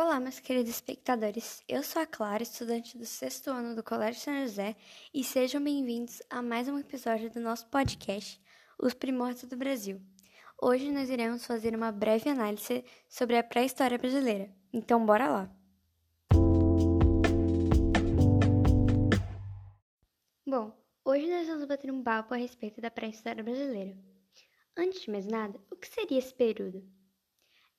Olá, meus queridos espectadores. Eu sou a Clara, estudante do sexto ano do Colégio São José, e sejam bem-vindos a mais um episódio do nosso podcast, Os Primórdios do Brasil. Hoje nós iremos fazer uma breve análise sobre a pré-história brasileira. Então, bora lá! Bom, hoje nós vamos bater um papo a respeito da pré-história brasileira. Antes de mais nada, o que seria esse período?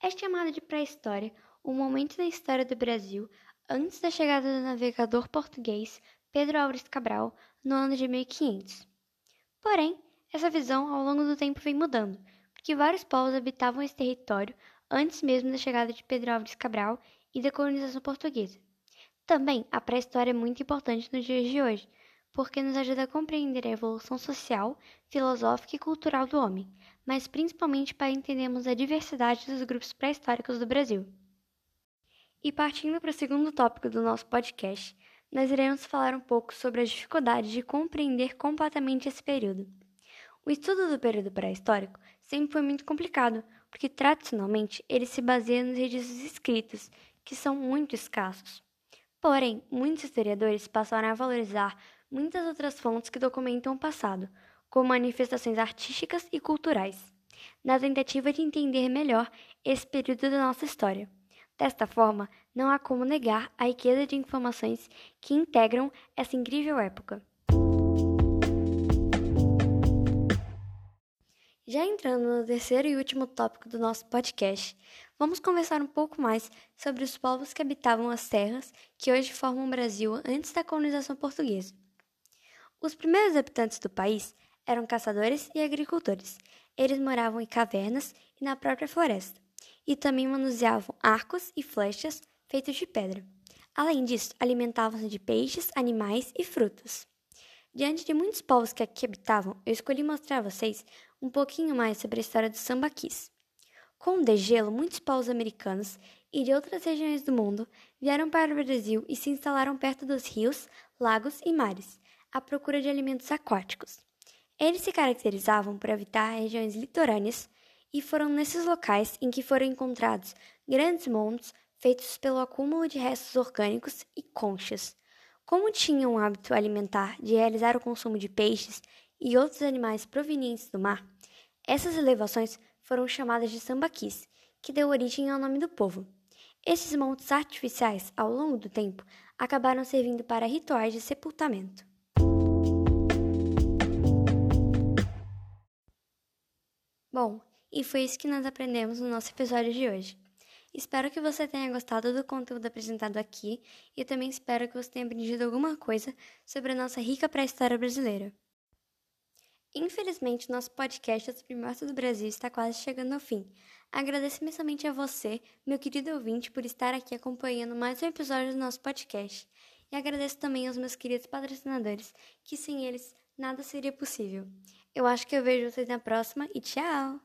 É chamado de pré-história o momento da história do Brasil antes da chegada do navegador português Pedro Álvares Cabral no ano de 1500. Porém, essa visão ao longo do tempo vem mudando, porque vários povos habitavam esse território antes mesmo da chegada de Pedro Álvares Cabral e da colonização portuguesa. Também a pré-história é muito importante nos dias de hoje, porque nos ajuda a compreender a evolução social, filosófica e cultural do homem, mas principalmente para entendermos a diversidade dos grupos pré-históricos do Brasil. E partindo para o segundo tópico do nosso podcast, nós iremos falar um pouco sobre as dificuldades de compreender completamente esse período. O estudo do período pré-histórico sempre foi muito complicado, porque tradicionalmente ele se baseia nos registros escritos, que são muito escassos. Porém, muitos historiadores passaram a valorizar muitas outras fontes que documentam o passado, como manifestações artísticas e culturais, na tentativa de entender melhor esse período da nossa história. Desta forma, não há como negar a riqueza de informações que integram essa incrível época. Já entrando no terceiro e último tópico do nosso podcast, vamos conversar um pouco mais sobre os povos que habitavam as terras que hoje formam o Brasil antes da colonização portuguesa. Os primeiros habitantes do país eram caçadores e agricultores. Eles moravam em cavernas e na própria floresta, e também manuseavam arcos e flechas feitos de pedra. Além disso, alimentavam-se de peixes, animais e frutos. Diante de muitos povos que aqui habitavam, eu escolhi mostrar a vocês um pouquinho mais sobre a história dos sambaquis. Com o degelo, muitos povos americanos e de outras regiões do mundo vieram para o Brasil e se instalaram perto dos rios, lagos e mares, à procura de alimentos aquáticos. Eles se caracterizavam por habitar regiões litorâneas e foram nesses locais em que foram encontrados grandes montes feitos pelo acúmulo de restos orgânicos e conchas. Como tinham o hábito alimentar de realizar o consumo de peixes e outros animais provenientes do mar, essas elevações foram chamadas de sambaquis, que deu origem ao nome do povo. Esses montes artificiais, ao longo do tempo, acabaram servindo para rituais de sepultamento. Bom, e foi isso que nós aprendemos no nosso episódio de hoje. Espero que você tenha gostado do conteúdo apresentado aqui e também espero que você tenha aprendido alguma coisa sobre a nossa rica pré-história brasileira. Infelizmente, nosso podcast Os Primórdios do Brasil está quase chegando ao fim. Agradeço imensamente a você, meu querido ouvinte, por estar aqui acompanhando mais um episódio do nosso podcast. E agradeço também aos meus queridos patrocinadores, que sem eles nada seria possível. Eu acho que eu vejo vocês na próxima e tchau!